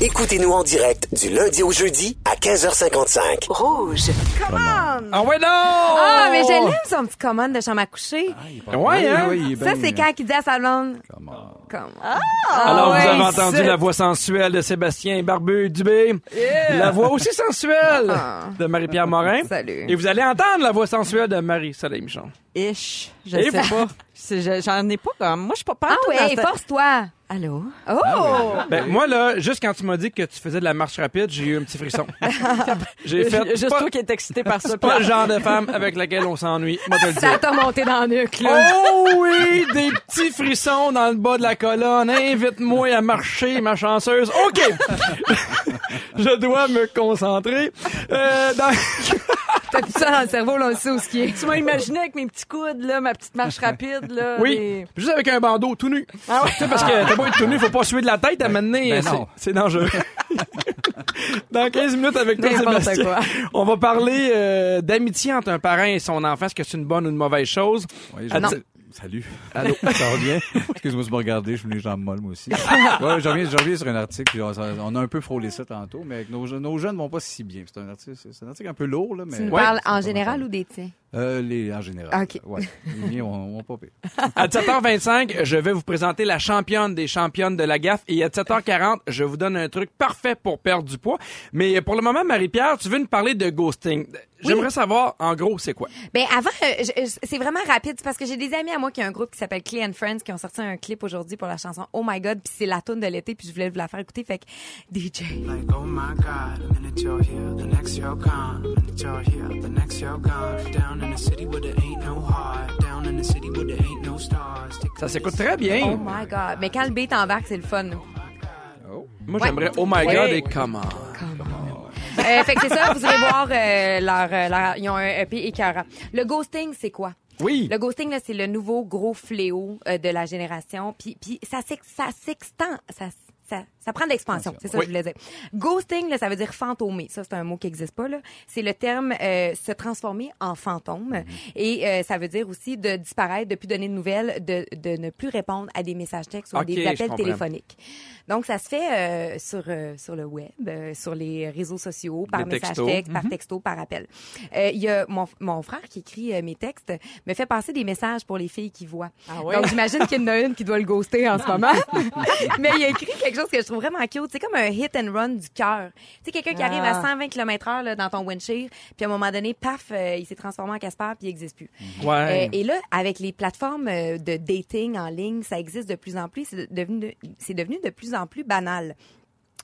Écoutez-nous en direct du lundi au jeudi à 15h55. Rouge. Ah ouais, non! Ah, mais je l'aime, son petit commande de chambre à coucher. Ouais, hein? ça, c'est quand il dit à sa blonde. Comment? Alors, ouais, vous avez entendu c'est- la voix sensuelle de Sébastien Barbu Dubé. La voix aussi sensuelle Ah. de Marie-Pierre Morin. Salut. Et vous allez entendre la voix sensuelle de Marie-Soleil Michon. Ish. Je Et sais vous- pas. J'en ai pas comme. Moi, je suis pas pas Ah cette- force-toi. Allô? Oh! Ben, moi, là, juste quand tu m'as dit que tu faisais de la marche rapide, j'ai eu un petit frisson. j'ai fait. Juste pas, toi qui es excité par ça. pas le genre de femme avec laquelle on s'ennuie. Moi, te le Ça t'a monté dans le nuque, là. Oh oui, des petits frissons dans le bas de la colonne. Invite-moi à marcher, ma chanceuse. OK. Je dois me concentrer. Euh, dans- T'as plus ça dans le cerveau, là, on sait où ce qui est. Tu m'as imaginé avec mes petits coudes, là, ma petite marche rapide, là. Oui, des- juste avec un bandeau tout nu. Ah ouais. Parce que t'as pas être tout nu, faut pas suer de la tête à mener. Ben c'est- non. c'est dangereux. Dans 15 minutes avec toi, Sébastien, quoi. on va parler euh, d'amitié entre un parent et son enfant. Est-ce que c'est une bonne ou une mauvaise chose? Oui, Ah, je- non. Salut. Allô? Ça va bien? Excuse-moi de me regarder, je suis les jambes molles, moi aussi. Ouais, je reviens, je reviens sur un article, puis on, on a un peu frôlé ça tantôt, mais nos, nos jeunes vont pas si bien. C'est un article, c'est un article un peu lourd, là, mais. Tu nous Ouais. parles en général ou des tiens? Euh, les, en général. Ok. Ouais. Les miens ont, ont. À 17h25, je vais vous présenter la championne des championnes de la gaffe. Et à 17h40, je vous donne un truc parfait pour perdre du poids. Mais pour le moment, Marie-Pierre, tu veux nous parler de ghosting. J'aimerais savoir, en gros, c'est quoi? Ben avant, euh, c'est vraiment rapide c'est parce que j'ai des amis à moi qui ont un groupe qui s'appelle Clay and Friends qui ont sorti un clip aujourd'hui pour la chanson Oh My God puis c'est la tune de l'été puis je voulais vous la faire écouter fait que DJ. Like, oh my god, Ça s'écoute très bien. Oh my God. Mais quand le beat embarque, c'est le fun. Moi, Ouais. j'aimerais Oh my Ouais. God et comment? Euh, fait que c'est ça, vous irez voir euh, leur, euh, leur- ils ont un EP écœurant. Le ghosting, c'est quoi? Oui. Le ghosting, c'est le nouveau gros fléau euh, de la génération. Puis, puis ça s'ex- ça s'extend, ça, ça, ça prend de l'expansion. C'est ça Oui. que je voulais dire. Ghosting, là, ça veut dire fantômer. Ça, c'est un mot qui n'existe pas. là. C'est le terme euh, se transformer en fantôme. Mm-hmm. Et euh, ça veut dire aussi de disparaître, de plus donner de nouvelles, de, de ne plus répondre à des messages textes ou Ok, des appels téléphoniques. Donc, ça se fait euh, sur, euh, sur le web, euh, sur les réseaux sociaux, par Des message texte, par texto, par appel. Euh, Il y a mon, mon frère qui écrit euh, mes textes, me fait passer des messages pour les filles qui voient. Ah ouais? Donc, j'imagine qu'il y en a une qui doit le ghoster en ce moment. Mais il a écrit quelque chose que je trouve vraiment cute. C'est comme un hit and run du cœur. Tu sais, quelqu'un qui arrive à Ah. 120 km heure là, dans ton windshield, puis à un moment donné, paf, euh, il s'est transformé en Casper, puis il n'existe plus. Ouais. Euh, et là, avec les plateformes euh, de dating en ligne, ça existe de plus en plus. C'est devenu, de- c'est devenu de plus en plus banal.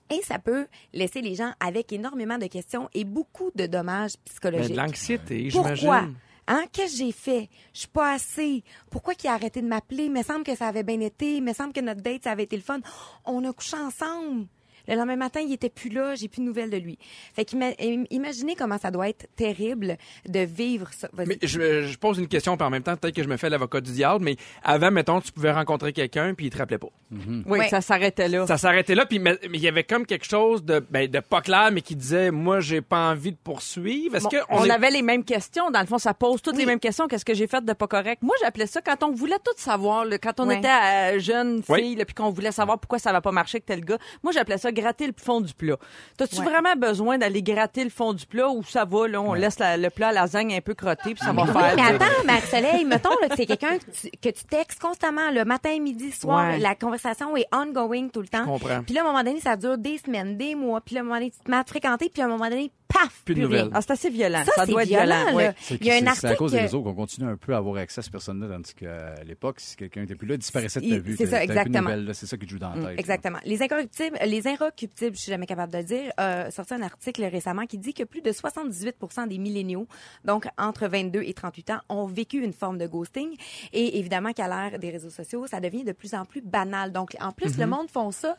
Et ça peut laisser les gens avec énormément de questions et beaucoup de dommages psychologiques. de l'anxiété, Pourquoi? Hein? Qu'est-ce que j'ai fait? Je suis pas assez. Pourquoi qu'il a arrêté de m'appeler? Il me semble que ça avait bien été. Il me semble que notre date, ça avait été le fun. On a couché ensemble. Le lendemain matin, il était plus là. J'ai plus de nouvelles de lui. Fait qu'imaginez comment ça doit être terrible de vivre ça. Mais je, je pose une question, puis en même temps, peut-être que je me fais l'avocat du diable, mais avant, mettons, tu pouvais rencontrer quelqu'un, puis il te rappelait pas. Oui, Ouais. ça s'arrêtait là. Ça s'arrêtait là, puis mais mais il y avait comme quelque chose de, ben, de pas clair, mais qui disait, moi, j'ai pas envie de poursuivre. Est-ce Bon, que on est- avait les mêmes questions. Dans le fond, ça pose toutes les mêmes questions. Qu'est-ce que j'ai fait de pas correct? Moi, j'appelais ça quand on voulait tout savoir. là, quand on était euh, jeune Oui. fille, là, puis qu'on voulait savoir pourquoi ça va pas marcher avec tel gars. Moi, j'appelais ça gratter le fond du plat. T'as-tu Ouais. vraiment besoin d'aller gratter le fond du plat ou ça va, là, on laisse la- le plat à lasagne un peu crotté puis ça va Oui, faire. mais attends, Marc-Soleil, mettons là, que c'est quelqu'un que tu, que tu textes constamment, le matin, midi, soir, Ouais. la conversation est ongoing tout le temps. comprends. Puis là, à un moment donné, ça dure des semaines, des mois, puis là, à un moment donné, tu te mets à te fréquenter, puis à un moment donné, paf, Plus de nouvelles. Ah, c'est assez violent. Ça, Ça, c'est doit être violent, violent. là. ouais. C'est Il y a un c'est- c'est à cause des article- réseaux qu'on continue un peu à avoir accès à cette personne-là, tandis qu'à l'époque, si quelqu'un n'était plus là, il disparaissait de ta vue. c'est ça, exactement. C'est ça qui joue dans la tête. Exactement. Les incorruptibles, les inrecuptibles, je suis jamais capable de le dire, euh, sorti un article récemment qui dit que plus de 78 des milléniaux, donc entre 22 et 38 ans, ont vécu une forme de ghosting. Et évidemment qu'à l'ère des réseaux sociaux, ça devient de plus en plus banal. Donc, en plus, le monde font ça,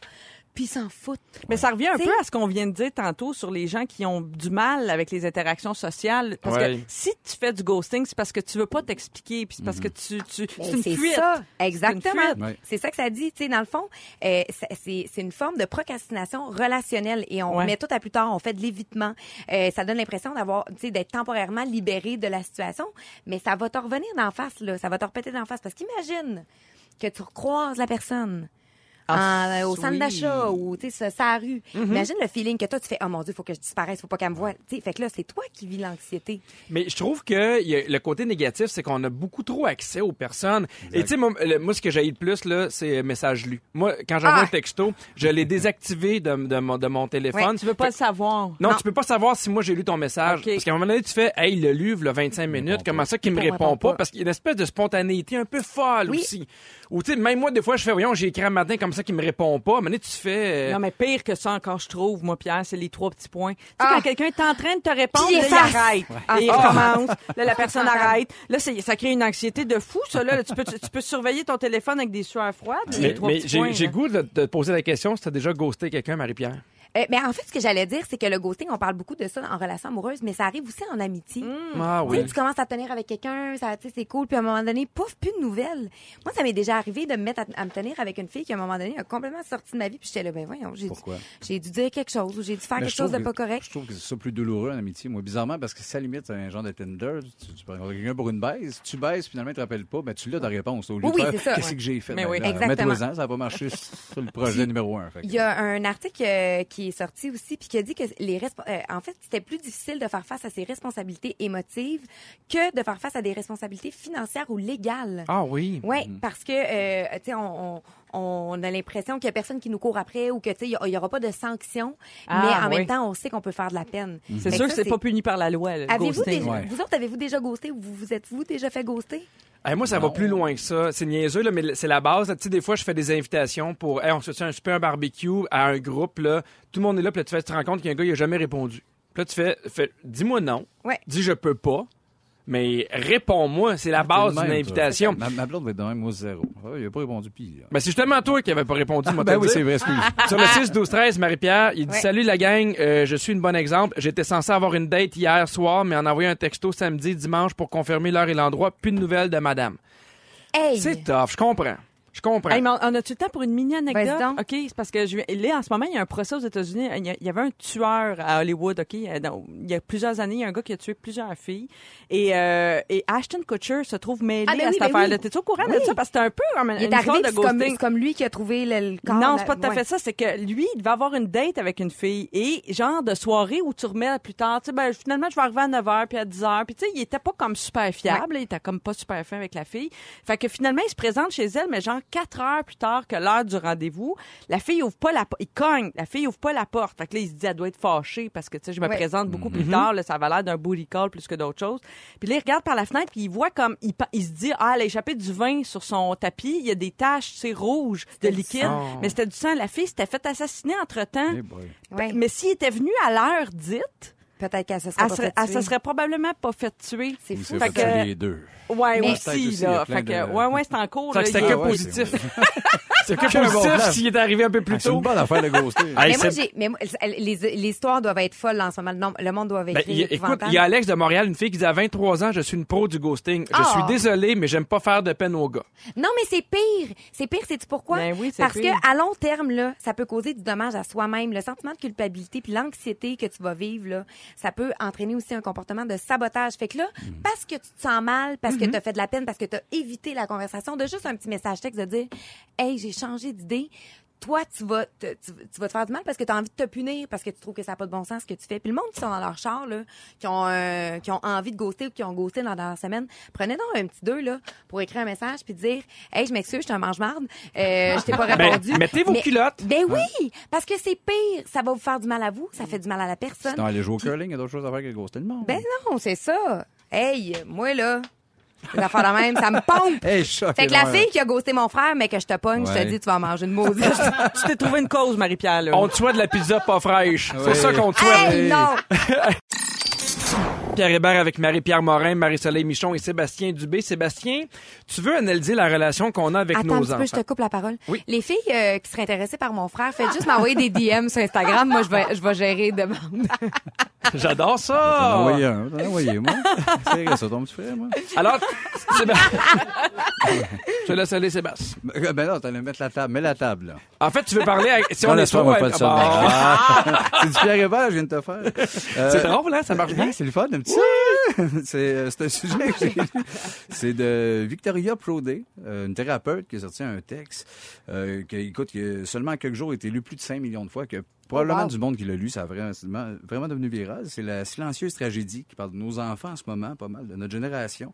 puis ils s'en foutent. Mais ça revient un T'sais- peu à ce qu'on vient de dire tantôt sur les gens qui ont du mal avec les interactions sociales. Parce Ouais. que si tu fais du ghosting, c'est parce que tu veux pas t'expliquer, puis c'est parce que tu, tu Ben, c'est une c'est fuite. ça, C'est exactement. une fuite. Ouais. C'est ça que ça dit, tu sais, dans le fond, euh, c'est- c'est c'est une forme de procrastination relationnelle et on Ouais. met tout à plus tard, on fait de l'évitement. Euh, ça donne l'impression d'avoir, tu sais, d'être temporairement libéré de la situation, mais ça va te revenir d'en face, là, ça va te repéter d'en face parce qu'imagine que tu recroises la personne. Ah, en- au centre d'achat ou tu sais sur sa rue. Mm-hmm. Imagine le feeling que toi tu fais oh mon dieu, faut que je disparaisse, faut pas qu'elle me voie. Tu sais, fait que là c'est toi qui vis l'anxiété. Mais je trouve que il y a- le côté négatif, c'est qu'on a beaucoup trop accès aux personnes. Et tu sais, moi, le- moi, ce que j'ai le plus, là, c'est message lu. Moi, quand j'envoie Ah! un texto, je l'ai désactivé de, de mon, de mon téléphone. Ouais, Tu veux pas le savoir. Non, Non. tu peux pas savoir si moi j'ai lu ton message. Parce qu'à un moment donné, tu fais, hey, il l'a lu, le 25 minutes, comment ça qu'il me Il répond répond pas? pas. Parce qu'il y a une espèce de spontanéité un peu folle Oui. aussi. Ou tu sais, même moi, des fois, je fais, voyons, j'ai écrit un matin comme ça qu'il me répond pas. Mais tu fais. euh, Non, mais pire que ça encore, je trouve, moi, Pierre, c'est les trois petits points. Tu sais, Ah. quand quelqu'un est en train de te répondre, là, il arrête. Ah. Et il Ah. recommence. Là, la personne arrête. Là, ça crée une anxiété de fou, ça. Là, Là, tu, peux, tu peux surveiller ton téléphone avec des sueurs froides. les mais trois mais petits j'ai points, j'ai là? goût de te poser la question si t'as déjà ghosté quelqu'un, Marie-Pierre. Euh, mais en fait, ce que j'allais dire, c'est que le ghosting, on parle beaucoup de ça en relation amoureuse, mais ça arrive aussi en amitié. Ah Tu sais, oui. tu commences à te tenir avec quelqu'un, ça, c'est cool, puis à un moment donné, pouf, plus de nouvelles. Moi, ça m'est déjà arrivé de me mettre à, à me tenir avec une fille qui, à un moment donné, a complètement sorti de ma vie, puis j'étais là, ben voyons, j'ai dû, Pourquoi? j'ai dû dire quelque chose, ou j'ai dû faire Mais quelque chose de pas correct. Je trouve que c'est ça plus douloureux en amitié, moi, bizarrement, parce que la limite, c'est un genre de Tinder, tu, tu quelqu'un pour une baise, tu baises, finalement, tu te rappelles pas, ben tu l'as ta réponse. Au lieu Oui, de ça. qu'est-ce Ouais. que j'ai fait? Mais Ben, oui. là, Exactement. Mets-toi-en, ça n'a pas marché sur le projet numéro un. Il y a un article euh, qui est sorti aussi puis qui a dit que les euh, en fait c'était plus difficile de faire face à ses responsabilités émotives que de faire face à des responsabilités financières ou légales. Ah oui. Oui, parce que euh, tu sais on, on, on a l'impression qu'il y a personne qui nous court après ou que tu sais il y a- il y aura pas de sanctions, Ah, mais en oui. même temps on sait qu'on peut faire de la peine. C'est Fait sûr que c'est pas puni par la loi, le Avez-vous ghosting. déjà, Ouais. vous autres avez-vous déjà ghosté? Ou vous vous êtes-vous déjà fait ghoster? Hey, moi, ça va plus loin que ça. C'est niaiseux, là, mais c'est la base. là. Tu sais, des fois, je fais des invitations pour, hey, on se fait un super barbecue à un groupe, là. Tout le monde est là, puis là, tu fais, tu te rends compte qu'il y a un gars, il a jamais répondu. Puis là, tu fais, fais dis-moi non. Ouais. Dis je peux pas. Mais réponds-moi, c'est la base T'es le d'une invitation. Ma, ma blonde va être de même, moi, zéro. Ah, il a pas répondu pire. Ben, c'est justement toi qui avais pas répondu, moi, ben oui, c'est vrai, excuse. Sur le 6 12 13 Marie-Pierre, il dit Ouais. salut la gang, euh, je suis une bonne exemple. J'étais censé avoir une date hier soir, mais en envoyé un texto samedi, dimanche pour confirmer l'heure et l'endroit, plus de nouvelles de madame. Hey, C'est tough, je comprends. Je comprends. Hey, mais on a-tu le temps pour une mini anecdote? Donc. OK, c'est parce que je, là, en ce moment, il y a un procès aux États-Unis. Il y a- il y avait un tueur à Hollywood, OK? euh, dans- il y a plusieurs années, il y a un gars qui a tué plusieurs filles. Et, euh, et Ashton Kutcher se trouve mêlé Ah, ben à oui, cette ben affaire-là. oui. T'es-tu au courant de ça? Parce que c'était un peu comme une il est arrivé de c'est comme, ghosting. c'est comme lui qui a trouvé le, le corps. Non, c'est pas tout à ouais. fait ça. C'est que lui, il devait avoir une date avec une fille et genre de soirée où tu remets plus tard. Tu sais, ben, finalement, je vais arriver à 9h puis à 10h. Puis tu sais, il était pas comme super fiable. Il était comme pas super fin avec la fille. Fait que finalement, il se présente chez elle, mais genre 4 heures plus tard que l'heure du rendez-vous. La fille ouvre pas la porte. Il cogne. La fille ouvre pas la porte. Fait que là, il se dit, elle doit être fâchée parce que tu sais, je me Ouais. présente beaucoup plus tard. Là, ça avait l'air d'un booty call plus que d'autres choses. Puis là, il regarde par la fenêtre puis il voit comme, il, il se dit, ah, elle a échappé du vin sur son tapis. Il y a des taches, c'est rouge, de liquide. Mais c'était du sang. La fille s'était fait assassiner entre-temps. Boy. Ouais. Mais s'il était venu à l'heure dite, Peut-être qu'elle se serait elle, pas serait, fait elle tuer. se serait probablement pas fait tuer. C'est fou. Fait fait que- les deux. Ouais, Mais- aussi, aussi, là. Fait que, de- ouais, ouais, c'est en cours. Fait là. que c'était que ouais, positif. c'est- C'est que positif s'il est arrivé un peu plus Ah, C'est tôt. une bonne affaire de ghoster. Mais moi, c'est- j'ai, mais moi, les, les histoires doivent être folles en ce moment. Le, monde doit Ben, y a- écoute, il y a Alex de Montréal, une fille qui dit à 23 ans, je suis une pro du ghosting. Je Ah! suis désolé, mais j'aime pas faire de peine aux gars. Non, mais c'est pire. C'est pire, c'est pourquoi? Ben oui, c'est Parce pire. que à long terme, là, ça peut causer du dommage à soi-même. Le sentiment de culpabilité puis l'anxiété que tu vas vivre, là, ça peut entraîner aussi un comportement de sabotage. Fait que là, Mm. parce que tu te sens mal, parce que tu as fait de la peine, parce que tu as évité la conversation, de juste un petit message texte de dire Hey, j'ai changé d'idée. Toi, tu vas, te, tu, tu vas te faire du mal parce que tu as envie de te punir, parce que tu trouves que ça n'a pas de bon sens ce que tu fais. Puis le monde qui sont dans leur char, là, qui ont, euh, qui ont envie de ghoster ou qui ont ghosté dans leur semaine, prenez donc un petit deux là, pour écrire un message puis dire Hey, je m'excuse, je suis un mange-marde. Euh, je t'ai pas Ben, répondu. mettez vos Mais- culottes. Ben oui, parce que c'est pire. Ça va vous faire du mal à vous, ça fait du mal à la personne. Sinon, aller jouer au curling, il y a d'autres choses à faire que de ghoster le monde. Ben non, c'est ça. Hey, moi là, les affaires de même, ça me pompe. Hey, choc, Fait que la fille qui a ghosté mon frère, mais que je te pogne, je te dis, tu vas manger une maudite. Tu t'es trouvé une cause, Marie-Pierre. On te souhaite de la pizza pas fraîche. C'est ça qu'on te souhaite. hey, non! Pierre Hébert avec Marie-Pierre Morin, Marie-Soleil Michon et Sébastien Dubé. Sébastien, tu veux analyser la relation qu'on a avec Attends nos un petit enfants? peu, je te coupe la parole. Oui. Les filles euh, qui seraient intéressées par mon frère, faites juste m'envoyer des DM sur Instagram. Moi, je vais, je vais gérer de demande. J'adore ça! envoyé un, t'en as envoyé, moi. C'est ça, ton petit frère, moi. Alors, Sébastien... je te laisse aller, Sébastien. Ben ben non, t'allais mettre la table. Mets la table, là. En fait, tu veux parler... à- Si Non, on est laisse-moi, trop... moi, pas le ah, seul. bon. Ah. C'est du Pierre Hébert, je viens de te faire. Euh, C'est drôle, hein? Ça marche bien? C'est le fun, un petit. c'est, euh, c'est un sujet que j'ai lu. C'est de Victoria Prodé, euh, une thérapeute qui a sorti un texte euh, qui, écoute, qui a seulement quelques jours été lu plus de 5 millions de fois, que probablement wow. du monde qui l'a lu, ça a vraiment, vraiment, devenu viral. C'est la silencieuse tragédie qui parle de nos enfants en ce moment, pas mal, de notre génération.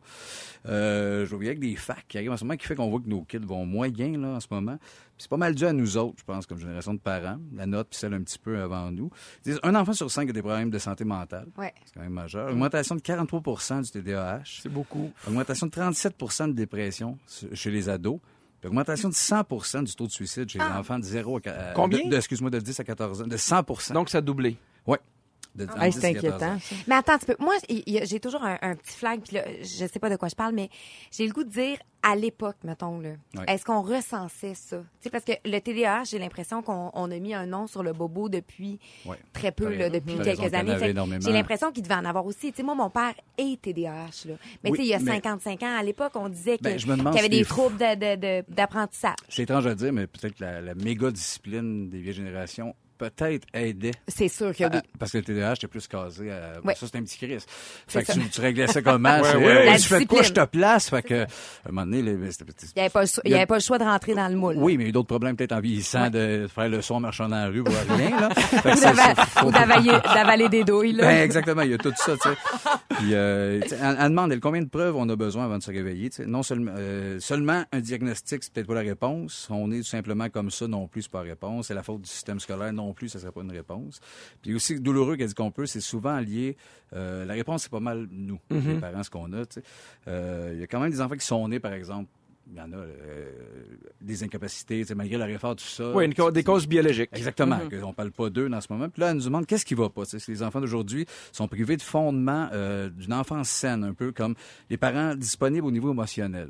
Euh, je vois bien avec des facts qui arrivent en ce moment qui fait qu'on voit que nos kids vont moyen là, en ce moment. Puis c'est pas mal dû à nous autres, je pense, comme génération de parents, la note, puis celle un petit peu avant nous. Ils disent, un enfant sur cinq a des problèmes de santé mentale. Ouais. C'est quand même majeur. Augmentation de 43% du TDAH. C'est beaucoup. Augmentation de 37% de dépression chez les ados. Puis augmentation de 100% du taux de suicide chez les enfants de 0 à... à- Combien? de- de- Excuse-moi, de 10 à 14 ans. De 100% Donc, ça a doublé. Oui. De, entre c'est 10 et 14 ans. inquiétant. ça. Mais attends un petit peu. Moi, j'ai toujours un, un petit flag, puis là, je sais pas de quoi je parle, mais j'ai le goût de dire, à l'époque, mettons, là, est-ce qu'on recensait ça? Sais, parce que le TDAH, j'ai l'impression qu'on on a mis un nom sur le bobo depuis très peu, là, depuis quelques années. J'ai l'impression qu'il devait en avoir aussi. Sais, moi, mon père est TDAH, là. Mais tu sais, il y a mais- 55 ans, à l'époque, on disait Ben, qu'il y avait des les- troubles de- de- de- d'apprentissage. C'est étrange à dire, mais peut-être que la, la méga discipline des vieilles générations peut-être aidait. C'est sûr que oui. à- parce que le TDAH, était plus casé. À... Ouais. Ça, c'est un petit Chris. C'est Fait que tu, tu réglais ça comment? Ouais, euh. La tu fais quoi? Je te place? Fait que, à un moment donné, les- c'était- Il n'y avait, pas le choix- il y avait pas le choix de rentrer dans le moule. Oui, mais il y a eu d'autres problèmes, peut-être en vieillissant, de faire le son en marchant dans la rue, pour rien, là. Fait que Ou d'avaler des douilles, là. Ben, exactement, il y a tout ça, tu sais. Puis, euh, elle, elle demande elle, combien de preuves on a besoin avant de se réveiller. tu sais? Non seulement, euh, seulement un diagnostic, c'est peut-être pas la réponse. On est tout simplement comme ça, non plus, c'est pas la réponse. C'est la faute du système scolaire, non plus, ça serait pas une réponse. Puis aussi douloureux qu'elle dit qu'on peut, c'est souvent lié. euh, la réponse, c'est pas mal nous, les parents, ce qu'on a. Euh, Il y a quand même des enfants qui sont nés, par exemple. Il y en a euh, des incapacités, malgré leur effort, tout ça. Oui, une ca- des causes biologiques. Exactement, qu'on parle pas d'eux dans ce moment. Puis là, elle nous demande qu'est-ce qui va pas. si les enfants d'aujourd'hui sont privés de fondement euh, d'une enfance saine, un peu comme les parents disponibles au niveau émotionnel?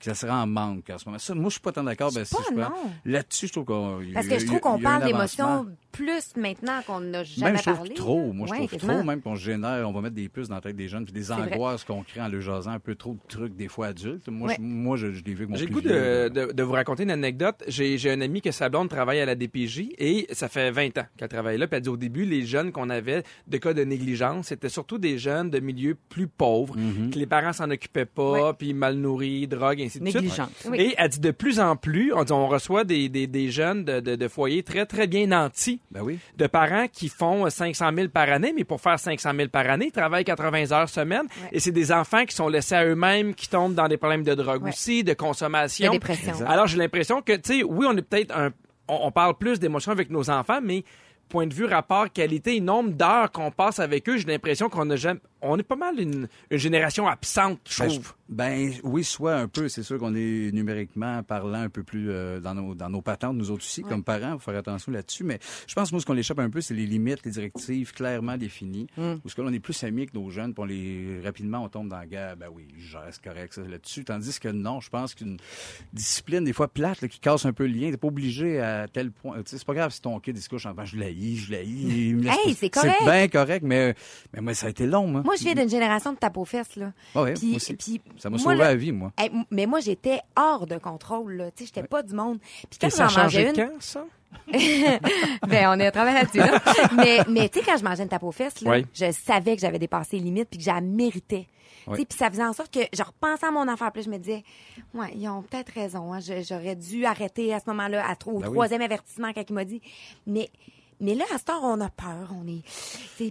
Que ça serait en manque en ce moment. Ça, moi, je suis pas tant d'accord. Ben, si pas, je. Là-dessus, je trouve qu'on. Parce que je trouve qu'on parle d'émotions plus maintenant qu'on n'a jamais Même je trouve parlé. trop. Moi, je trouve trop, même qu'on génère, on va mettre des puces dans la tête des jeunes, puis des angoisses qu'on crée en le jasant un peu trop de trucs, des fois adultes. Moi, Ouais. je, moi je, je l'ai vu avec mon J'ai le goût de, de, de vous raconter une anecdote. J'ai j'ai un ami que sa blonde travaille à la DPJ et ça fait 20 ans qu'elle travaille là. Puis elle dit au début, les jeunes qu'on avait de cas de négligence, c'était surtout des jeunes de milieux plus pauvres, Mhm. que les parents s'en occupaient pas, Ouais. puis mal nourris, drogue, ainsi de suite. Négligente. Oui. Et elle dit de plus en plus, on, dit, on reçoit des, des, des jeunes de, de, de foyers très, très bien nantis Ben oui. de parents qui font 500 000 par année, mais pour faire 500 000 par année, ils travaillent 80 heures semaine. Ouais. Et c'est des enfants qui sont laissés à eux-mêmes, qui tombent dans des problèmes de drogue Ouais. aussi, de consommation. De. Alors, j'ai l'impression que, tu sais, oui, on est peut-être un... On, on parle plus d'émotions avec nos enfants, mais point de vue rapport qualité et nombre d'heures qu'on passe avec eux, j'ai l'impression qu'on a jamais... On est pas mal une, une génération absente, je Ben, trouve. je- Ben oui, soit un peu. C'est sûr qu'on est numériquement parlant un peu plus euh, dans, nos, dans nos patentes, nous autres aussi, comme parents, faut faire attention là-dessus. Mais je pense, moi, ce qu'on l'échappe un peu, c'est les limites, les directives clairement définies. Parce que là, on est plus amis que nos jeunes, puis on les, rapidement, on tombe dans la guerre. Ben oui, je reste correct ça, là-dessus. Tandis que non, je pense qu'une discipline, des fois plate, là, qui casse un peu le lien, t'es pas obligé à tel point. Tu sais, c'est pas grave si ton kid couche en disant, je l'haïs, je laisse Hey, c'est correct. C'est bien correct, mais, mais moi, ça a été long, moi. Moi, je viens d'une génération de tape aux fesses, là. Ah Puis- moi aussi. puis Ça m'a sauvé là- la vie, moi. Mais moi, j'étais hors de contrôle, là. Tu sais, j'étais pas du monde. Puis quand j'en mangeais une, quand, ça? ben, on est à travers là-dessus, là. mais, mais tu sais, quand je mangeais une tape aux fesses, là, Oui. je savais que j'avais dépassé les limites puis que j'en méritais. Tu sais, Oui. Puis ça faisait en sorte que je repensais à mon affaire. Puis je me disais, ouais, ils ont peut-être raison. Hein. J'aurais dû arrêter à ce moment-là, à, au Ben oui. troisième avertissement quand il m'a dit. Mais, mais là, à ce temps, on a peur. On est,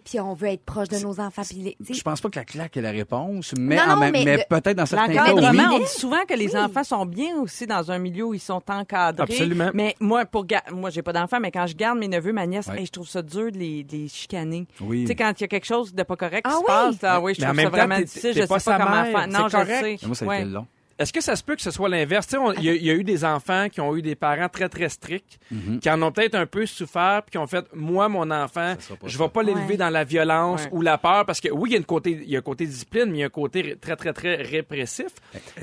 puis on veut être proche de nos enfants. Sais, Je pense pas que la claque est la réponse, mais, Non, en non, même- mais mais le- peut-être dans certains cas, oui. on dit souvent que les enfants sont bien aussi dans un milieu où ils sont encadrés. Absolument. Mais moi, pour ga- moi, j'ai pas d'enfants, mais quand je garde mes neveux, ma nièce, Ouais. hey, je trouve ça dur de les, de les chicaner. Oui. Tu sais, quand il y a quelque chose de pas correct qui Ah se oui? passe, là, oui, je Mais trouve ça temps, vraiment difficile. Je pas sais pas sa comment faire. Non, je sais. Moi, ça a été long. Est-ce que ça se peut que ce soit l'inverse? Tu sais, on- Il y, a- il y a eu des enfants qui ont eu des parents très, très stricts, Mhm. qui en ont peut-être un peu souffert, puis qui ont fait, moi, mon enfant, je ça. vais pas l'élever Ouais. dans la violence Ouais. ou la peur, parce que oui, il y a, une côté, il y a un côté discipline, mais il y a un côté très, très, très répressif.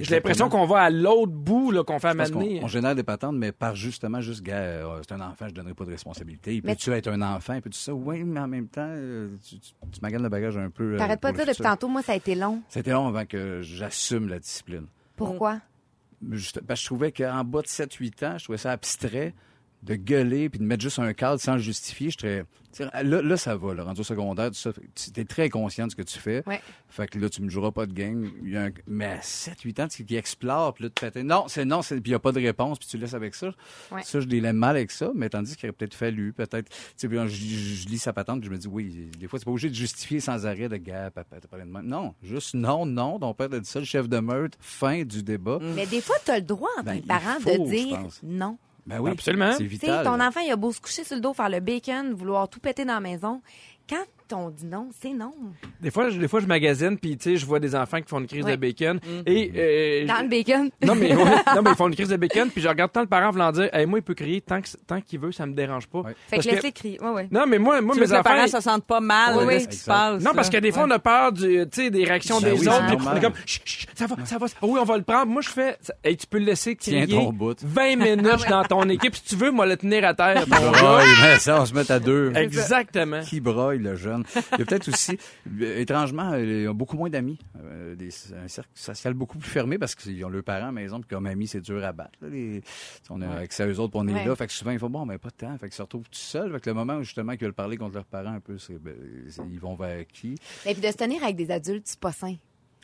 J'ai l'impression qu'on va à l'autre bout, là, qu'on fait amener. on génère des patentes, mais par justement, juste, gars, euh, c'est un enfant, je donnerai pas de responsabilité. Peux-tu être un enfant? Peux-tu ça? Oui, mais en même temps, euh, tu, tu, le bagage un peu. euh, T'arrêtes pas de dire depuis tantôt, moi, ça a été long. C'était long avant que j'assume la discipline. Pourquoi? Juste- parce que je trouvais qu'en bas de 7-8 ans, je trouvais ça abstrait de gueuler puis de mettre juste un cadre sans le justifier. Je tu sais, Là, là, ça va, là, rendu au secondaire. Tu es très conscient de ce que tu fais. Ouais. Fait que là, tu me joueras pas de game. Il y a un- Mais à 7-8 ans, tu qui explore, puis là, tu fais non, c'est non, puis il n'y a pas de réponse, puis tu laisses avec ça. Ouais. Ça, je l'aime mal avec ça, mais tandis qu'il aurait peut-être fallu, peut-être. Tu sais, je, je- lis sa patente, puis je me dis, oui, des fois, c'est pas obligé de justifier sans arrêt de gars, papa, t'as parlé de même. Non, juste non, non, ton père a dit ça, le chef de meurtre, fin du débat. Mais des fois, t'as le droit, en tant Ben, que il parent, faut, de dire non. Ben oui, Absolument. C'est vital. ton enfant, il a beau se coucher sur le dos, faire le bacon, vouloir tout péter dans la maison. Quand on dit non, c'est non. Des fois, je, des fois, je magasine, puis tu sais, je vois des enfants qui font une crise Ouais. de bacon. Et, euh, Dans le bacon. Non, mais, ouais, non, mais ils font une crise de bacon, puis je regarde tant le parent voulant dire, hey, moi, il peut crier tant que- tant qu'il veut, ça me dérange pas. Ouais. Fait Parce que que- laisse-les crier. Ouais, ouais. Non, mais moi, moi Tu veux mes que enfants. parent ils- se sente pas mal Oui, de ce qui se passe. Non, parce que des fois, on a peur du, tu sais, des réactions Ben des oui, autres. puis On est comme, Chut, chut, ça va, ça va. Oui, on va le prendre. Moi, je fais, hey, tu peux le laisser crier Tiens ton bout. 20 minutes dans ton équipe. Si tu veux, moi, le tenir à terre. ton gars. Broille, mais ça, on se met à deux. Exactement. Qui broille, le jeune? Il y a peut-être aussi, euh, étrangement, euh, ils ont beaucoup moins d'amis. Euh, des- un cercle social beaucoup plus fermé parce qu'ils ont leurs parents maison, puis comme amis, c'est dur à battre. là, les- on a accès à eux autres, puis on est Ouais. là. Fait que souvent, ils font bon, mais pas de temps. Fait qu'ils se retrouvent tout seuls. Fait que le moment où justement qu'ils veulent parler contre leurs parents un peu, ben, ils vont vers qui? Et puis de se tenir avec des adultes, c'est pas sain.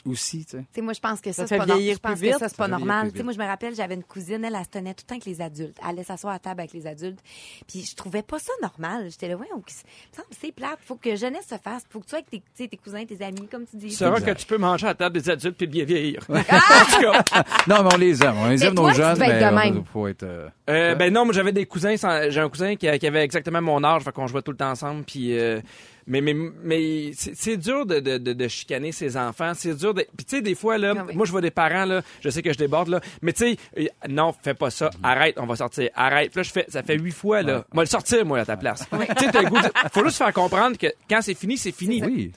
Aussi, tu sais. Tu sais, moi, je pense que ça, Ça c'est fait pas, vieillir je pense plus que vite. ça, c'est Ça pas normal. moi, je me rappelle, j'avais une cousine, elle, elle se tenait tout le temps avec les adultes. Elle allait s'asseoir à table avec les adultes. Puis je trouvais pas ça normal. J'étais là, ouais, que c'est plate. Faut que jeunesse se fasse. Faut que tu sois avec tes, cousins, tes amis, comme tu dis. Tu sauras que tu peux manger à la table des adultes puis bien vieillir. Ah! En tout cas, Non, mais on les aime. On les aime, nos jeunes. mais on- même. faut être, euh, Euh, ben non, moi j'avais des cousins, sans- j'ai un cousin qui, a- qui avait exactement mon âge, fait qu'on jouait tout le temps ensemble, puis euh, mais mais mais c'est dur de, de, de, de chicaner ses enfants, c'est dur de puis tu sais des fois là, Ah oui. moi je vois des parents là, je sais que je déborde là, mais tu sais euh, non, fais pas ça, arrête, on va sortir, arrête. Puis là je fais ça fait huit fois là, moi le sortir moi à ta place. Tu sais t'as le goût, de- faut juste faire comprendre que quand c'est fini, c'est fini. oui.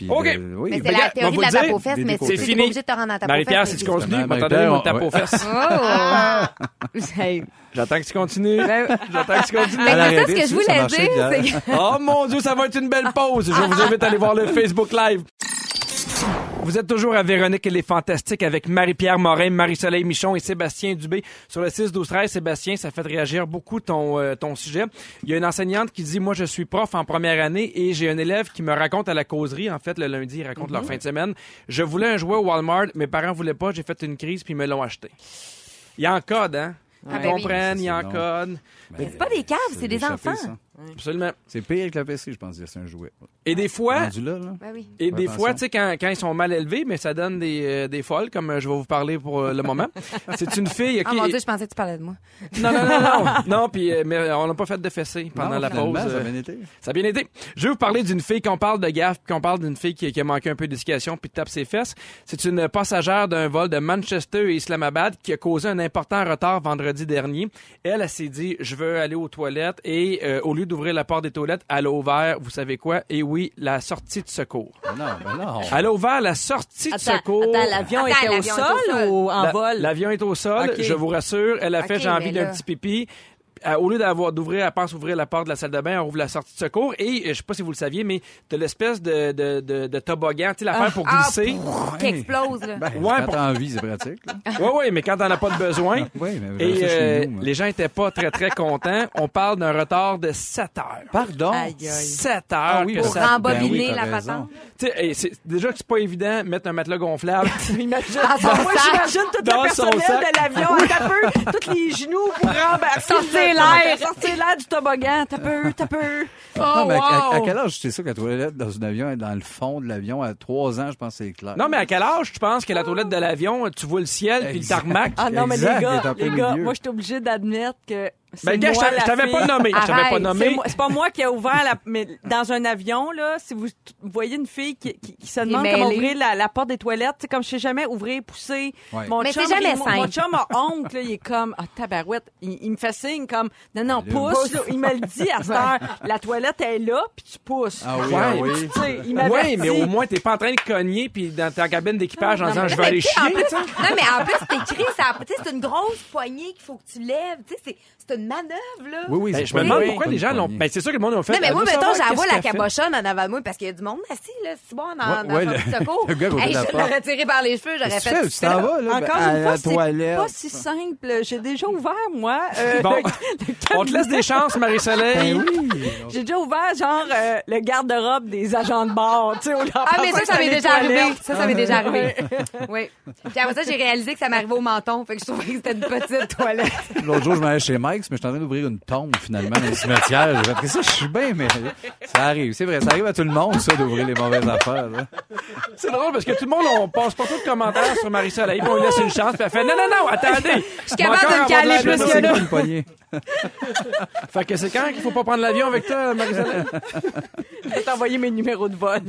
Puis, OK. euh, oui. Mais ben, c'est la regarde, théorie on de la tape aux fesses, mais C'est fini. pas obligé de te rendre à tape aux Marie-Pierre, si tu continues, Justement, va t'en donner une tape aux fesses. Oh! Hey. J'attends que tu continues. Ben, J'attends que tu continues. Mais c'est ça ce que je voulais dire, bien. c'est que... Oh mon Dieu, ça va être une belle pause. Je vous invite à aller voir le Facebook Live. Vous êtes toujours à Véronique et les Fantastiques avec Marie-Pierre Morin, Marie-Soleil Michon et Sébastien Dubé. Sur le 6 12 13 Sébastien, ça fait réagir beaucoup ton, euh, ton sujet. Il y a une enseignante qui dit, moi je suis prof en première année et j'ai un élève qui me raconte à la causerie, en fait le lundi, ils racontent leur fin de semaine. Je voulais un jouet au Walmart, mes parents voulaient pas, j'ai fait une crise puis ils me l'ont acheté. Il y a en code, hein? Ah, Ils ben oui. comprennent, il y a c'est code. Mais c'est pas des caves, c'est des enfants. ça. Absolument. C'est pire que la PC, je pense. C'est un jouet. Et des fois, Rendu là, là. Ben oui. Et des fois, tu sais, quand, quand ils sont mal élevés, mais ça donne des, euh, des folles, comme euh, je vais vous parler pour euh, le moment. C'est une fille Oh qui... mon Dieu, je pensais que tu parlais de moi. non, non, non, non. non, puis euh, mais on n'a pas fait de fessée pendant Non, la pause. Ça a bien été. ça a bien été. Je vais vous parler d'une fille qu'on parle de gaffe, puis qu'on parle d'une fille qui, qui a manqué un peu d'éducation puis tape ses fesses. C'est une passagère d'un vol de Manchester et Islamabad qui a causé un important retard vendredi dernier. Elle, elle s'est dit, je veux aller aux toilettes et euh, au lieu d'ouvrir la porte des toilettes, elle a ouvert, vous savez quoi? Et oui, la sortie de secours. Ben Non, ben non. Elle a ouvert la sortie de Attends, secours. attends, l'avion Attends, était au l'avion est au sol sol. ou en La- vol? L'avion est au sol, Ok. je vous rassure. Elle a fait Ok, j'ai envie mais d'un là- petit pipi. Au lieu d'avoir d'ouvrir, elle pense ouvrir la porte de la salle de bain, elle ouvre la sortie de secours et euh, je sais pas si vous le saviez, mais t'as l'espèce de, de, de, de toboggan, tu sais l'affaire pour Ah, glisser. Qui explose, là. Ben, Ouais, quand pour- t'as envie, c'est pratique. là. ouais, ouais, mais quand t'en as pas de besoin. Oui, mais Et euh, chez nous, les gens étaient pas très très contents. On parle d'un retard de 7 heures. Pardon? Aïe, aïe. 7 heures Ah oui, que Pour ça- rembobiner ben oui, la patente. C'est- déjà que c'est pas évident mettre un matelas gonflable. Imagine. Ah, son Moi, j'imagine tout Dans le son personnel sac. de l'avion, à peu, tous les genoux pour rembarquer. Sortir l'air. Sortir l'air du toboggan. T'as peu, t'as peu. non, mais à- à, wow. à quel âge c'est ça que la toilette dans un avion est dans le fond de l'avion? À trois ans, je pense que c'est clair. Non, mais à quel âge tu penses que la toilette de l'avion, tu vois le ciel puis le tarmac? Ah non, mais Exact, les gars, les gars, moi, je suis obligée d'admettre que Ben, gars, je moi, t'avais- je pas nommé. Je t'avais pas C'est nommé. C'est pas moi qui ai ouvert la. Mais dans un avion, là, si vous t- voyez une fille qui, qui, qui se demande est comment ouvrir la, la porte des toilettes, c'est comme je sais jamais ouvrir, pousser. Ouais. Mon Mais chum, c'est jamais il- mon, mon chum a honte, là, il est comme, ah, tabarouette. Il, il me fait signe comme, non, non, Allume. pousse, là. Il me le dit à cette heure. La toilette est là, puis tu pousses. Ah oui, Ouais. ah oui. Tu sais, il Oui, m'avertit. mais au moins, t'es pas en train de cogner puis dans ta cabine d'équipage en disant je vais aller chier. non, mais en plus, sais, c'est une grosse poignée qu'il faut que tu lèves. Tu sais, c'est une manœuvre, là. Oui, oui, Ben, je me demande pourquoi les gens l'ont. Ben, c'est sûr que le monde a fait. Non, mais moi, mettons, j'envoie la cabochonne en avant de moi parce qu'il y a du monde assis, là, c'est bon, dans, Ouais, dans ouais, le secours. le gars Hey, la je l'aurais tiré par les cheveux, j'aurais fait. tu t'en vas, là, Encore à une fois, la c'est pas si simple. J'ai déjà ouvert, moi. euh, Bon, le- on te laisse des chances, Marie-Soleil. Ben oui. J'ai déjà ouvert, genre, euh, le garde-robe des agents de bord. Tu sais, Ah, mais ça, ça m'est déjà arrivé. Ça, ça m'est déjà arrivé. Oui. Puis après ça, j'ai réalisé que ça m'arrivait au menton. Fait que je trouvais que c'était une petite toilette. L'autre jour, je m'allais chez Mike's, mais je suis en train d'ouvrir une tombe, finalement, dans le cimetière. J'ai ça, je suis bien, mais ça arrive. C'est vrai, ça arrive à tout le monde, ça, d'ouvrir les mauvaises affaires. là. C'est drôle parce que tout le monde, on passe pas trop de commentaires sur Marie-Soleil. puis On lui laisse une chance. Puis elle fait non, non, non, attendez. Je suis capable de me caler plus que là. quoi une poignée? Fait que c'est quand qu'il faut pas prendre l'avion avec toi, Marie-Soleil? Je vais t'envoyer mes numéros de vol.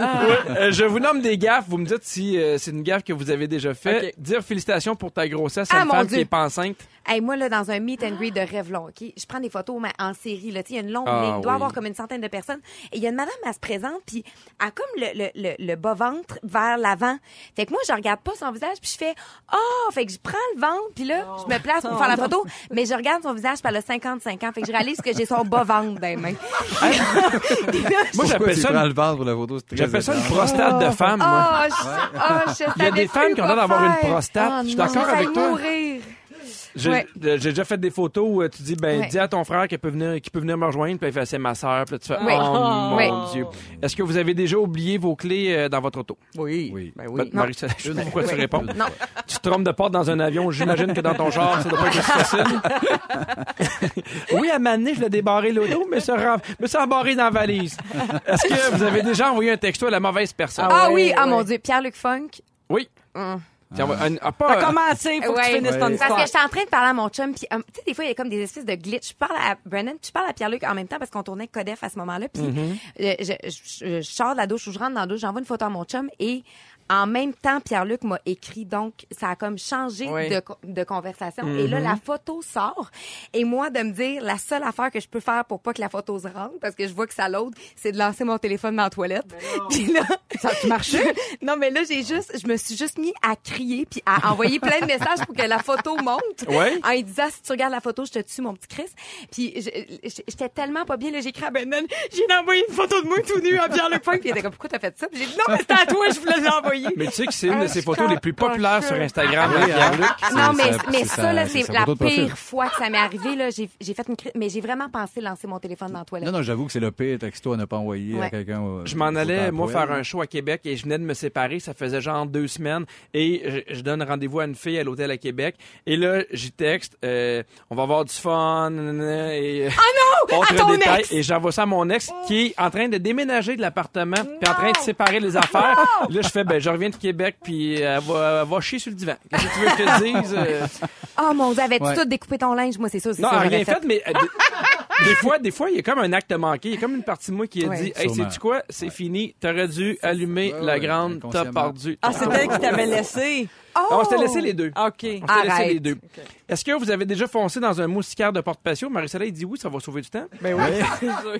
Euh, je vous nomme des gaffes. Vous me dites si euh, c'est une gaffe que vous avez déjà fait. Dire félicitations pour ta grossesse à Ah, une mon femme Dieu. qui est pas enceinte. Hey, moi, là, dans un meet and greet de Revlon, OK? Je prends des photos mais en série, là. Tu sais, il y a une longue Ah, ligne. Il doit y oui. avoir comme une centaine de personnes. Et il y a une madame, elle se présente, puis elle a comme le, le, le, le bas-ventre vers l'avant. Fait que moi, je regarde pas son visage, puis je fais « Oh! » Fait que je prends le ventre, puis là, je me place pour Oh, faire la non. photo. Mais je regarde son visage, elle a 55 ans. Fait que je réalise que j'ai son bas-ventre dans les mains. Moi, j'appelle ça, prends une- le ventre pour la photo? J'appelle ça une prostate de femme, moi. Oh, je, oh, je Il y a des femmes qui ont l'air d'avoir une prostate. Oh, Je suis d'accord avec toi. mourir. J'ai Ouais. déjà fait des photos où euh, tu dis ben Ouais. dis à ton frère qu'il peut venir qu'il peut venir me rejoindre puis il fait c'est ma sœur puis là, tu fais Oui. oh mon Oui. dieu. Est-ce que vous avez déjà oublié vos clés euh, dans votre auto? Oui. Oui. Ben oui. Marie, je sais pas pourquoi tu réponds. Non. Tu te trompes de porte dans un avion, j'imagine que dans ton char, ça doit pas être aussi facile. oui, à Mané, je l'ai débarré l'auto, mais ça me ça embarré dans la valise. Est-ce que vous avez déjà envoyé un texto à la mauvaise personne? Ah oui, ah ouais. mon Dieu, Pierre-Luc Funk? Oui. Hum. Tiens, un- ah, T'as pas, commencé, faut que Ouais. tu finisses ton Ouais. histoire. Parce que j'étais en train de parler à mon chum, puis euh, tu sais, des fois, il y a comme des espèces de glitch. Je parle à Brennan, puis je parle à Pierre-Luc en même temps parce qu'on tournait Codef à ce moment-là. Puis euh, je, je- je sors de la douche ou je rentre dans la douche, j'envoie une photo à mon chum et en même temps, Pierre-Luc m'a écrit. Donc, ça a comme changé Oui. de, de conversation. Et là, la photo sort. Et moi, de me dire, la seule affaire que je peux faire pour pas que la photo se rentre, parce que je vois que ça l'aude, c'est de lancer mon téléphone dans la toilette. Puis là, Ça a marché? non, mais là, j'ai juste, je me suis juste mis à crier puis à envoyer plein de messages pour que la photo monte. Ouais. En lui disant, si tu regardes la photo, je te tue, mon petit Chris. Puis j'étais tellement pas bien, là, j'ai écrit à Brendan, j'ai envoyé une photo de moi tout nu à Pierre-Luc. Puis il était comme, pourquoi t'as fait ça? Puis j'ai dit, non, mais c'était à toi, je voulais l'envoyer. Mais tu sais que c'est une de Ah, ses photos les plus populaires sur Instagram, Oui, Pierre-Luc. C'est- Non, mais, ça- mais là, c'est la pire fois que ça m'est arrivé, là. J'ai j'ai fait une crise, mais j'ai vraiment pensé lancer mon téléphone dans la toilette. Non, non, j'avoue que c'est le pire texto à ne pas envoyer à quelqu'un. euh, Je m'en allais, moi, poêle. faire un show à Québec et je venais de me séparer. Ça faisait genre deux semaines. Et je, je donne rendez-vous à une fille à l'hôtel à Québec. Et là, j'y texte, euh, on va avoir du fun. Et, ah non! Autre À ton détail. ex! Et j'envoie ça à mon ex qui est en train de déménager de l'appartement puis en train de séparer les affaires. Là, je fais, ben, je reviens de Québec puis elle va, elle va chier sur le divan. Qu'est-ce que tu veux que je te dise? Euh, Oh mon Dieu, avais-tu Ouais. tout découpé ton linge? Moi, c'est ça, c'est non, ça. rien fait, mais euh, des, des fois, des fois, il y a comme un acte manqué. Il y a comme une partie de moi qui a Ouais. dit, hey, sais-tu quoi? C'est fini. T'aurais dû allumer Ouais, la ouais, grande, t'as perdu. Ah, c'est elle qui t'avait laissé. Oh! Ah, On s'était laissé les deux. OK. On s'était laissé Arrête. les deux. Est-ce que vous avez déjà foncé dans un moustiquaire de porte-patio? Marie-Soleil dit oui, ça va sauver du temps. Ben oui, c'est sûr.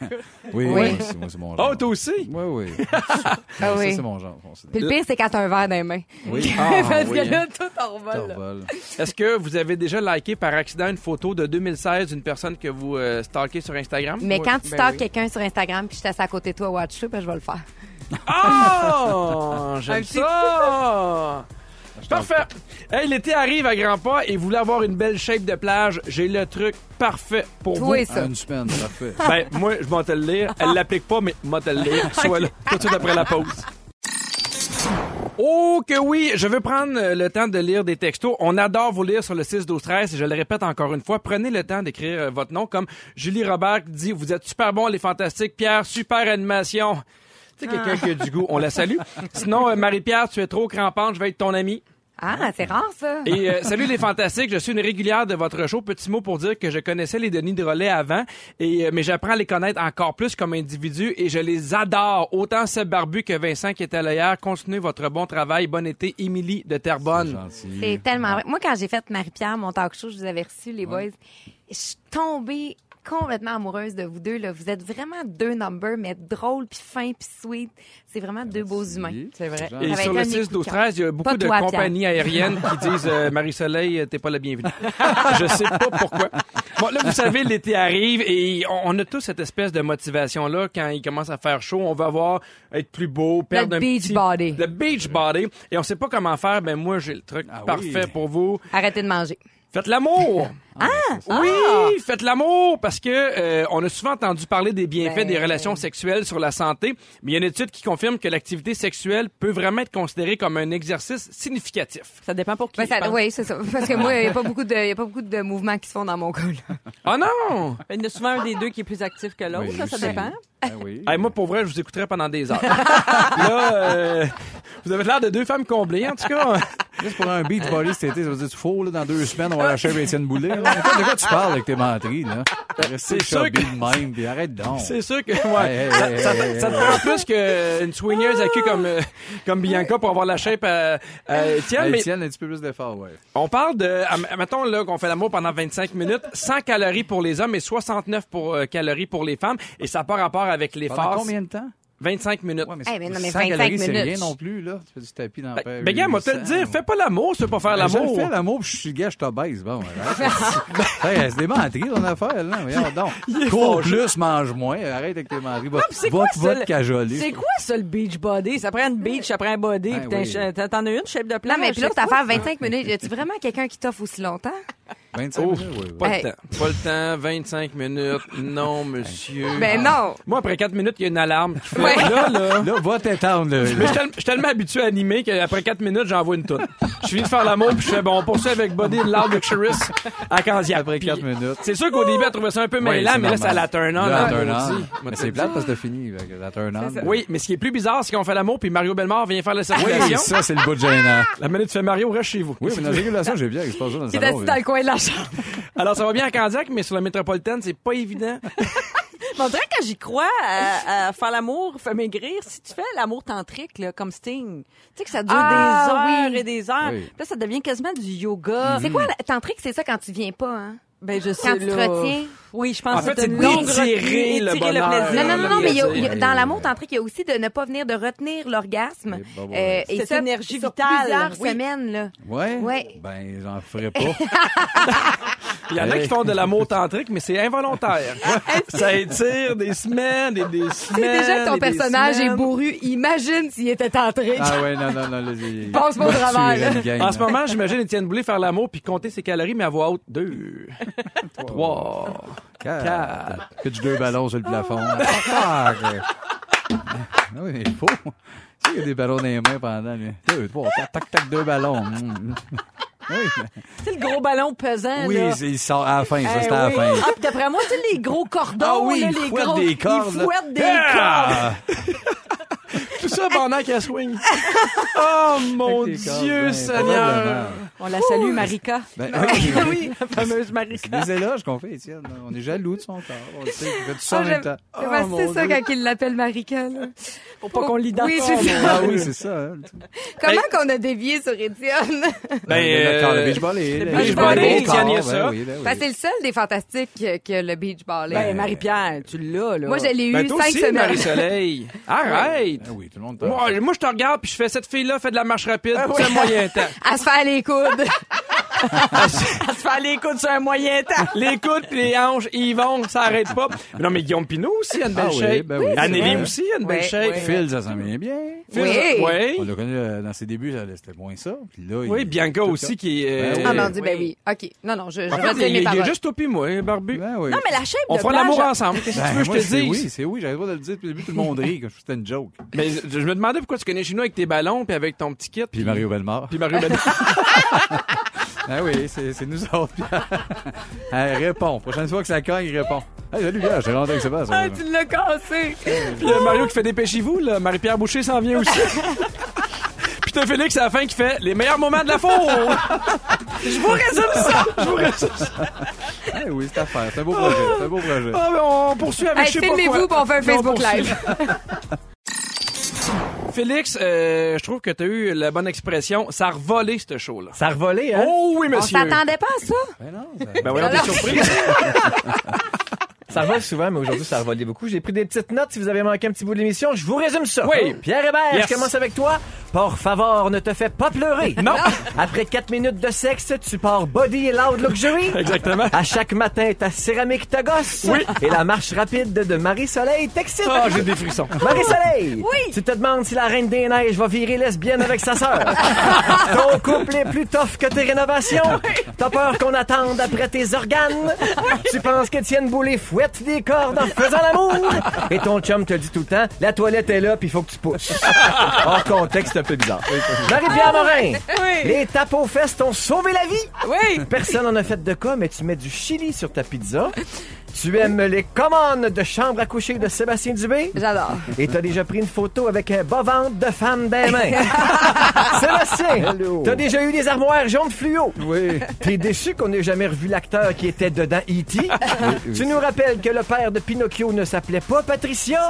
Oui, Oui. oui, c'est moi, c'est mon genre. Oh, toi aussi? Oui, oui. Ah Ça, oui. c'est mon genre. Puis le pire, c'est quand t'as un verre dans les mains. Oui. Parce oui. que là, tout en revole. Est-ce que vous avez déjà liké par accident une photo de 2016 d'une personne que vous euh, stalkez sur Instagram? Mais Oui. quand tu ben quelqu'un sur Instagram puis je t'assieds à côté de toi, watch-le, ben je vais le faire. Oh! J'aime ça! Parfait! Hey, l'été arrive à grands pas et vous voulez avoir une belle shape de plage, j'ai le truc parfait pour vous. Toi Ah, ça. une semaine, parfait. Ben, moi, je vais te le lire. Elle l'applique pas, mais moi te le lire. Sois là, tout de suite après la pause. Oh que oui, je veux prendre le temps de lire des textos. On adore vous lire sur le 6 12 13 et je le répète encore une fois, prenez le temps d'écrire euh, votre nom comme Julie Robert qui dit vous êtes super bon les fantastiques Pierre, super animation. Tu sais quelqu'un qui a du goût, on la salue. Sinon euh, Marie-Pierre, tu es trop crampante, je vais être ton ami. Ah, c'est rare, ça. Et euh, salut les fantastiques, je suis une régulière de votre show. Petit mot pour dire que je connaissais les Denis de relais avant, et euh, mais j'apprends à les connaître encore plus comme individus et je les adore. Autant Seb Barbu que Vincent qui était là hier. Continuez votre bon travail. Bon été, Émilie de Terrebonne. Gentil. C'est tellement vrai. Moi, quand j'ai fait Marie-Pierre, mon talk show, je vous avais reçu, les boys, je suis tombée complètement amoureuse de vous deux. Là. Vous êtes vraiment deux numbers, mais drôles, puis fins, puis sweet. C'est vraiment deux beaux humains. C'est vrai. Et sur le un de mes 6, coups 12, de 13, il y a beaucoup Pas de toi, Pierre. compagnies aériennes qui disent euh, Marie-Soleil, euh, t'es pas la bienvenue. Je sais pas pourquoi. Bon, là, vous savez, l'été arrive et on, a tous cette espèce de motivation-là quand il commence à faire chaud. On va avoir être plus beau, perdre un beach petit- body. Le beach body. Et on sait pas comment faire. Ben, moi, j'ai le truc Ah oui. parfait pour vous. Arrêtez de manger. Faites l'amour. Ah, oui, faites l'amour parce que euh, on a souvent entendu parler des bienfaits Ben. des relations sexuelles sur la santé, mais il y a une étude qui confirme que l'activité sexuelle peut vraiment être considérée comme un exercice significatif. Ça dépend pour qui. Ça- pense. oui, c'est ça. Parce que moi, il n'y a pas beaucoup de, y a pas beaucoup de mouvements qui se font dans mon cas, là. Oh non! Il y en a souvent un des deux qui est plus actif que l'autre, Oui, ça aussi. dépend. Ah oui. Hey, moi, pour vrai, je vous écouterais pendant des heures. Là, euh, vous avez l'air de deux femmes comblées, en tout cas. Juste pour un beach body cet été, ça veut dire tu faux, là, dans deux semaines, on va lâcher Étienne Boulet. De quoi tu parles avec tes menteries, là? Restez C'est sûr que- de même, puis arrête donc. C'est sûr que, ouais. Hey, ça, hey, ça- hey, ça te prend plus qu'une swingeuse à cul comme, euh, comme Bianca pour avoir la shape à, à Étienne, mais Étienne, un petit peu plus d'effort, ouais. On parle de, mettons là qu'on fait l'amour pendant 25 minutes, 100 calories pour les hommes et 69 pour, euh, calories pour les femmes, et ça n'a pas rapport avec les Pendant combien de temps? 25 minutes. Ouais, mais non, mais 100 25 calories, c'est minutes. rien non plus, là. Tu fais du tapis dans la Ben, ben, gars, moi, te le 800, dire, fais pas l'amour, tu veux pas faire Ben, Je l'amour. le fais l'amour, puis je suis gars, je t'obèse. Bon, hey, c'est des menteries, ton affaire, là. Voyons donc. Cours plus, mange moins. Arrête avec tes menteries. Va, c'est va, quoi va te le- cajoler. C'est quoi ça, le beach body? Ça prend une beach, ça prend un body, Ben puis t'en as une, shape de plage? Non, mais puis l'autre c'est affaire, ça? 25 minutes. Y a-tu vraiment quelqu'un qui t'offre aussi longtemps? 25 Oh, minutes, oui, oui. pas Hey. le temps. Pas le temps, 25 minutes. Non, monsieur. Ben non! Moi, après 4 minutes, il y a une alarme qui fait, Ouais. là, là. Là, va t'étendre, là. Mais je suis tellement habitué à animer qu'après 4 minutes, j'envoie une toune. Je finis de faire l'amour, puis je fais, bon, on poursuit avec Body Loud Luxurious à Candiac. Après Puis, 4 minutes. C'est sûr qu'au début, elle trouvait ça un peu Oui, mêlant, c'est mais là, ça la turn on. Là, en turn on. Mais c'est plate parce que c'est fini. La turn on. Oui, mais ce qui est plus bizarre, c'est qu'on fait l'amour, puis Mario Bellemare vient faire la Oui, circulation. ça, c'est le bout de gênant. La minute tu fais Mario, reste chez vous. Oui, mais dans la régulation, j'ai bien, il se passe ça dans le salon. dans coin de la chambre. Alors, ça va bien à Candiac, mais sur la métropolitaine, c'est pas évident. Mais on dirait que quand j'y crois à, à faire l'amour, faire maigrir, si tu fais l'amour tantrique, là, comme Sting, tu sais que ça dure Ah, des heures oui. et des heures. Oui. Puis Là, ça devient quasiment du yoga. C'est quoi, tantrique, c'est ça quand tu viens pas, hein? Ben, je sais, Quand tu te là. retiens. Oui, je pense En fait, c'est une longue le étirer bonheur. Non, non, non, non, mais il y a- il y a- plaisir. dans l'amour tantrique, il y a aussi de ne pas venir de retenir l'orgasme. Et ouais. et Cette ça, énergie sur vitale, plusieurs oui. semaines, là. Ouais? Ouais. Ben, j'en ferai pas. Il y en a qui font de l'amour tantrique, mais c'est involontaire. ça étire des semaines et des semaines. déjà que ton personnage est bourru, imagine s'il était tantrique. ah ouais, non, non, non. Pense pas au il travail, En ce moment, j'imagine Étienne Boulay faire l'amour puis compter ses calories, mais à voix haute. Deux, trois, Quatre. quatre. Que du deux ballons sur le plafond. Ah, ok. Ah oui, mais il faut. Tu sais, il y a des ballons dans les mains pendant. Deux, trois, tac, tac, tac, deux ballons. Mm. Oui, C'est le gros ballon pesant, oui là. il sort à la fin, ça, Eh c'était à la oui. fin. Ah, puis d'après moi, tu sais, les gros cordons, Ah oui, là, il les fouette gros... des cordes, Ils fouettent des Ah! Tout ça pendant qu'elle swing. Oh mon Dieu ben, Seigneur. On la salue, Marika. Ben, oui, oui, la fameuse C'est Marika. des éloges qu'on fait, Étienne. On est jaloux de son corps. On le sait, il fait tout ça en Ah, même j'aime- temps. C'est Oh, c'est ça Dieu. quand il l'appelle Marika, là. Pour pas qu'on l'identifie. Oui, c'est ça. Ah oui, c'est ça. hein. Comment qu'on a dévié sur Étienne? Ben, Le corps, le beach volley. le le beach Étienne, il y a ça. ben oui, ben oui. Ben, c'est le seul des fantastiques que, le beach ball est. Ben, Marie-Pierre, tu l'as, là. Moi, je l'ai eu Ben, cinq aussi, semaines. Marie-Soleil. Arrête. Ah oui, tout le monde parle. Moi, moi, je te regarde puis je fais cette fille-là fait de la marche rapide. C'est un moyen temps. À se faire les coudes. À se faire les coudes sur un moyen temps. Les coudes pis les hanches, ils vont, ça arrête pas. Mais non, mais Guillaume Pinot aussi a une belle Ah oui, shape. ben oui, Anneli aussi a une belle Ouais, shape. Phil, ça s'en vient bien. Phil, Oui. Oui. On l'a connu euh, dans ses débuts, c'était moins ça. Puis là, Oui, il- Bianca aussi qui est... Ben Ah, oui. mon Dieu, ben Oui. oui. OK. Non, non, je, je En fait, il, est juste au pis moi, hein, Barbu. Ben oui. Non, mais la shape On de fera l'amour ensemble. Qu'est-ce que Ben, tu veux que moi, je te c'est dise? oui, c'est oui. J'arrête pas de le dire depuis le début, tout le monde rit, comme si c'était une joke. Mais je, me demandais pourquoi tu connais chez nous avec tes ballons puis avec ton petit kit. Puis Mario Bellemare. Puis Mario Ben- Ah oui, c'est nous autres. Elle répond. Prochaine fois que ça cogne, il répond. Hey, salut, gars, j'ai rentré avec Sébastien. Ah, tu l'as cassé. Puis euh, Mario qui fait dépêchez-vous, là. Marie-Pierre Boucher s'en vient aussi. Puis t'as Félix à la fin qui fait les meilleurs moments de la four. Je vous résume ça. Je vous résume ça. Eh oui, c'est à faire. C'est un beau projet. C'est un beau projet. Ah, mais on poursuit avec Hey, je sais pas filmez-vous, quoi. puis on fait un Facebook. Live. Félix, euh, je trouve que t'as eu la bonne expression. Ça a revolé, ce show-là. Ça a revolé, hein? Oh oui, On monsieur. s'attendait pas à ça. Ben non, ça- Ben voyons, t'es Alors- surpris. Ça revole souvent, mais aujourd'hui, ça a revolé beaucoup. J'ai pris des petites notes. Si vous avez manqué un petit bout de l'émission, je vous résume ça. Oui. Pierre Hébert, Yes. je commence avec toi. Por favor, ne te fais pas pleurer. Non. Après 4 minutes de sexe, tu pars body et loud luxury. Exactement. À chaque matin, ta céramique te gosse. Oui. Et la marche rapide de Marie-Soleil t'excite. Ah, j'ai des frissons. Marie-Soleil! Oui. Tu te demandes si la Reine des Neiges va virer lesbienne avec sa sœur. Ton couple est plus tough que tes rénovations. T'as peur qu'on attende après tes organes. Tu penses qu'Étienne Boulay des cordes en faisant l'amour. Et ton chum te dit tout le temps, la toilette est là puis il faut que tu pousses. Hors contexte, un peu bizarre. Marie-Pierre Morin! Oui. Les tapes aux fesses t'ont sauvé la vie. Oui. Personne en a fait de cas, mais tu mets du chili sur ta pizza. Tu aimes les commandes de chambre à coucher de Sébastien Dubé? J'adore. Et t'as déjà pris une photo avec un bas-ventre de femme des mains. Sébastien, t'as déjà eu des armoires jaunes fluo. Oui. T'es déçu qu'on n'ait jamais revu l'acteur qui était dedans E.T. tu nous rappelles que le père de Pinocchio ne s'appelait pas Patricia?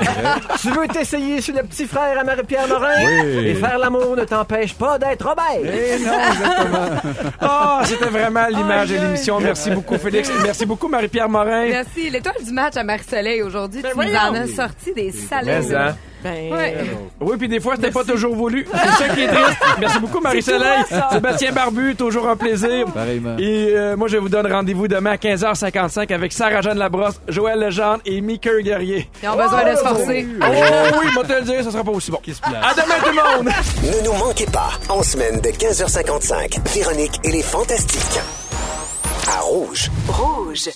tu veux t'essayer sur le petit frère à Marie-Pierre Morin? Oui. Et faire l'amour ne t'empêche pas d'être Robert. Eh non, exactement. Ah, c'était vraiment l'image de l'émission. Merci beaucoup, Félix. Merci beaucoup, Marie-Pierre Morin. Merci. L'étoile du match à Marie-Soleil aujourd'hui, tu nous en as sorti des salades. Mais, hein. Ben, Ouais. Oui, puis des fois, c'était pas toujours voulu. C'est ça qui est triste. Merci beaucoup, Marie-Soleil. Sébastien Barbu, toujours un plaisir. Pareillement. Et euh, moi, je vous donne rendez-vous demain à 15h55 avec Sarah-Jeanne Labrosse, Joël Legendre et Mickey Guerrier. Ils ont besoin de se forcer. Oh oui, moi te le dire, ça sera pas aussi bon. À demain tout le monde! Ne nous manquez pas, en semaine de 15h55, Véronique et les Fantastiques. À Rouge. Rouge.